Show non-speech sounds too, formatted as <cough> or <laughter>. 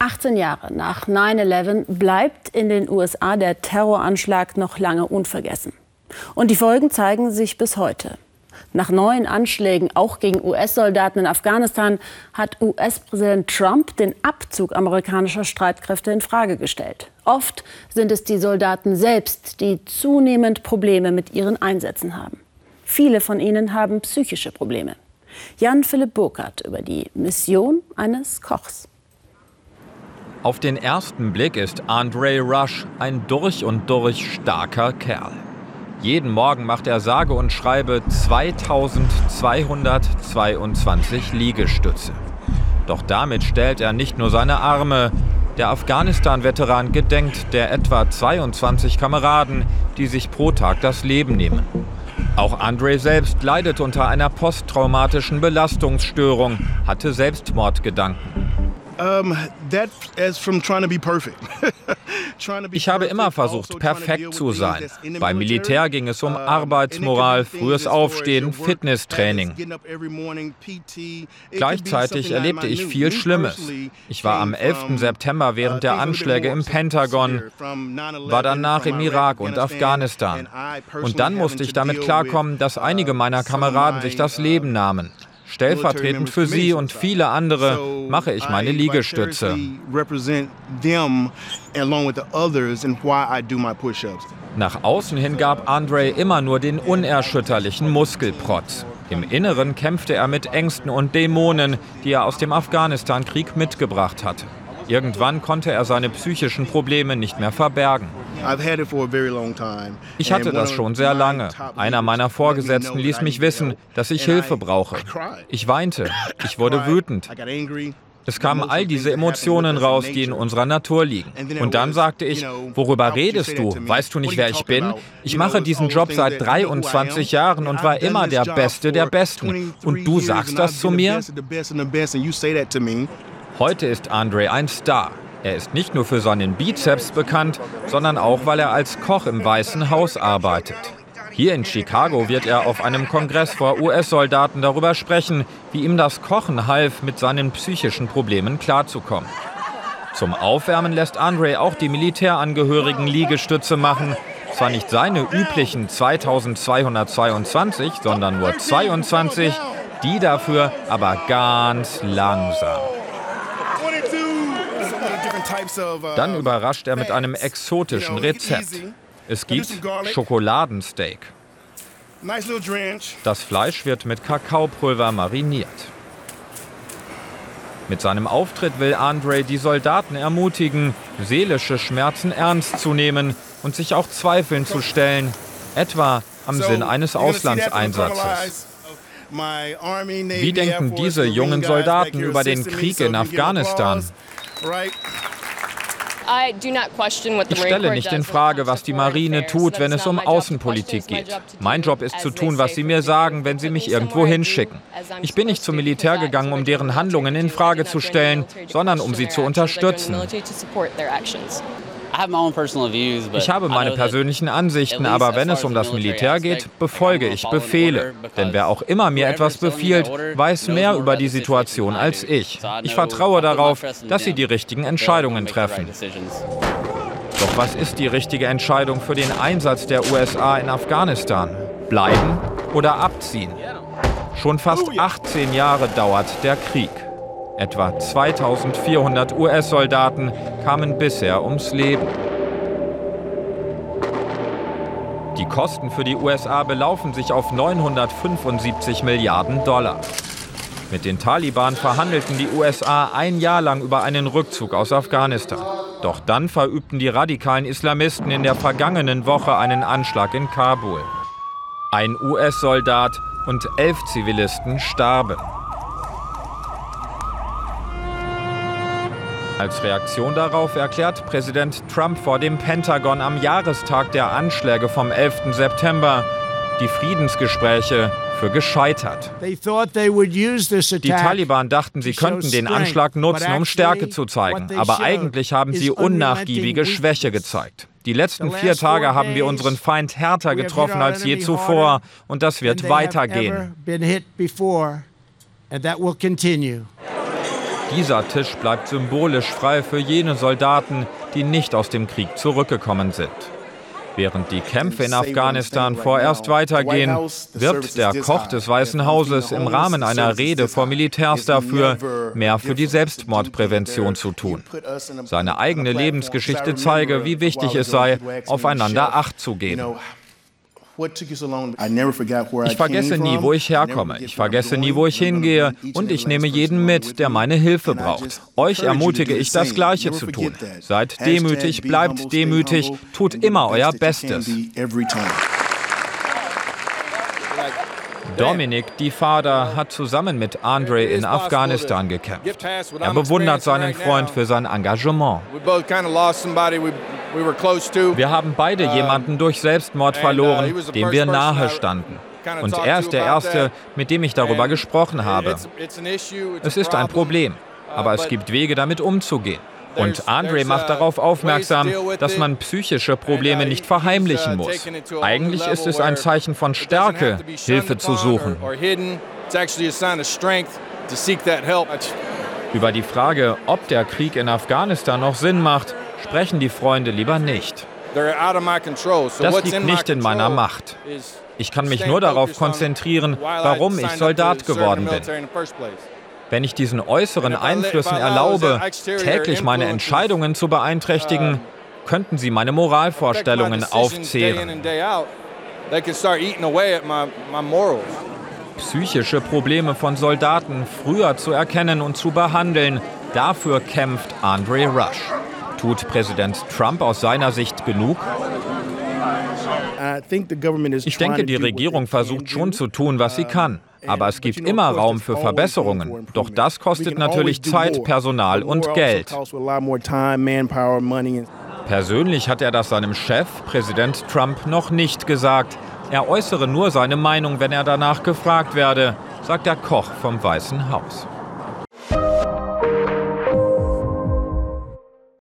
18 Jahre nach 9-11 bleibt in den USA der Terroranschlag noch lange unvergessen. Und die Folgen zeigen sich bis heute. Nach neuen Anschlägen, auch gegen US-Soldaten in Afghanistan, hat US-Präsident Trump den Abzug amerikanischer Streitkräfte in Frage gestellt. Oft sind es die Soldaten selbst, die zunehmend Probleme mit ihren Einsätzen haben. Viele von ihnen haben psychische Probleme. Jan Philipp Burkhardt über die Mission eines Kochs. Auf den ersten Blick ist Andre Rush ein durch und durch starker Kerl. Jeden Morgen macht er sage und schreibe 2222 Liegestütze. Doch damit stellt er nicht nur seine Arme. Der Afghanistan-Veteran gedenkt der etwa 22 Kameraden, die sich pro Tag das Leben nehmen. Auch Andre selbst leidet unter einer posttraumatischen Belastungsstörung, hatte Selbstmordgedanken. <laughs> Ich habe immer versucht, perfekt zu sein. Beim Militär ging es um Arbeitsmoral, frühes Aufstehen, Fitnesstraining. Gleichzeitig erlebte ich viel Schlimmes. Ich war am 11. September während der Anschläge im Pentagon, war danach im Irak und Afghanistan. Und dann musste ich damit klarkommen, dass einige meiner Kameraden sich das Leben nahmen. Stellvertretend für Sie und viele andere mache ich meine Liegestütze. Nach außen hin gab Andre immer nur den unerschütterlichen Muskelprotz. Im Inneren kämpfte er mit Ängsten und Dämonen, die er aus dem Afghanistan-Krieg mitgebracht hatte. Irgendwann konnte er seine psychischen Probleme nicht mehr verbergen. Ich hatte das schon sehr lange. Einer meiner Vorgesetzten ließ mich wissen, dass ich Hilfe brauche. Ich weinte, <laughs> ich wurde wütend. Es kamen all diese Emotionen raus, die in unserer Natur liegen. Und dann sagte ich, worüber redest du? Weißt du nicht, wer ich bin? Ich mache diesen Job seit 23 Jahren und war immer der Beste der Besten. Und du sagst das zu mir? Heute ist Andre ein Star. Er ist nicht nur für seinen Bizeps bekannt, sondern auch, weil er als Koch im Weißen Haus arbeitet. Hier in Chicago wird er auf einem Kongress vor US-Soldaten darüber sprechen, wie ihm das Kochen half, mit seinen psychischen Problemen klarzukommen. Zum Aufwärmen lässt Andre auch die Militärangehörigen Liegestütze machen. Zwar nicht seine üblichen 2222, sondern nur 22, die dafür aber ganz langsam. Dann überrascht er mit einem exotischen Rezept. Es gibt Schokoladensteak. Das Fleisch wird mit Kakaopulver mariniert. Mit seinem Auftritt will Andre die Soldaten ermutigen, seelische Schmerzen ernst zu nehmen und sich auch Zweifeln zu stellen, etwa am Sinn eines Auslandseinsatzes. Wie denken diese jungen Soldaten über den Krieg in Afghanistan? Ich stelle nicht in Frage, was die Marine tut, wenn es um Außenpolitik geht. Mein Job ist zu tun, was sie mir sagen, wenn sie mich irgendwo hinschicken. Ich bin nicht zum Militär gegangen, um deren Handlungen in Frage zu stellen, sondern um sie zu unterstützen. Ich habe meine persönlichen Ansichten, aber wenn es um das Militär geht, befolge ich Befehle. Denn wer auch immer mir etwas befiehlt, weiß mehr über die Situation als ich. Ich vertraue darauf, dass sie die richtigen Entscheidungen treffen. Doch was ist die richtige Entscheidung für den Einsatz der USA in Afghanistan? Bleiben oder abziehen? Schon fast 18 Jahre dauert der Krieg. Etwa 2400 US-Soldaten kamen bisher ums Leben. Die Kosten für die USA belaufen sich auf 975 Milliarden Dollar. Mit den Taliban verhandelten die USA ein Jahr lang über einen Rückzug aus Afghanistan. Doch dann verübten die radikalen Islamisten in der vergangenen Woche einen Anschlag in Kabul. Ein US-Soldat und elf Zivilisten starben. Als Reaktion darauf erklärt Präsident Trump vor dem Pentagon am Jahrestag der Anschläge vom 11. September die Friedensgespräche für gescheitert. Die Taliban dachten, sie könnten den Anschlag nutzen, um Stärke zu zeigen, aber eigentlich haben sie unnachgiebige Schwäche gezeigt. Die letzten vier Tage haben wir unseren Feind härter getroffen als je zuvor und das wird weitergehen. Dieser Tisch bleibt symbolisch frei für jene Soldaten, die nicht aus dem Krieg zurückgekommen sind. Während die Kämpfe in Afghanistan vorerst weitergehen, wirbt der Koch des Weißen Hauses im Rahmen einer Rede vor Militärs dafür, mehr für die Selbstmordprävention zu tun. Seine eigene Lebensgeschichte zeige, wie wichtig es sei, aufeinander Acht zu geben. Ich vergesse nie, wo ich herkomme. Ich vergesse nie, wo ich hingehe. Und ich nehme jeden mit, der meine Hilfe braucht. Euch ermutige ich, das Gleiche zu tun. Seid demütig, bleibt demütig, tut immer euer Bestes. Dominik, die Vater, hat zusammen mit Andre in Afghanistan gekämpft. Er bewundert seinen Freund für sein Engagement. Wir haben beide jemanden durch Selbstmord uh, verloren, dem wir nahe standen. Und er ist der Erste, mit dem ich darüber gesprochen habe. Es ist ein Problem, uh, aber es gibt Wege, damit umzugehen. Und Andre macht darauf aufmerksam, dass man psychische Probleme nicht verheimlichen muss. Eigentlich ist es ein Zeichen von Stärke, Hilfe zu suchen. Über die Frage, ob der Krieg in Afghanistan noch Sinn macht, sprechen die Freunde lieber nicht. Das liegt nicht in meiner Macht. Ich kann mich nur darauf konzentrieren, warum ich Soldat geworden bin. Wenn ich diesen äußeren Einflüssen erlaube, täglich meine Entscheidungen zu beeinträchtigen, könnten sie meine Moralvorstellungen aufzehren. Psychische Probleme von Soldaten früher zu erkennen und zu behandeln, dafür kämpft Andre Rush. Tut Präsident Trump aus seiner Sicht genug? Ich denke, die Regierung versucht schon zu tun, was sie kann. Aber es gibt immer Raum für Verbesserungen. Doch das kostet natürlich Zeit, Personal und Geld. Persönlich hat er das seinem Chef, Präsident Trump, noch nicht gesagt. Er äußere nur seine Meinung, wenn er danach gefragt werde, sagt der Koch vom Weißen Haus.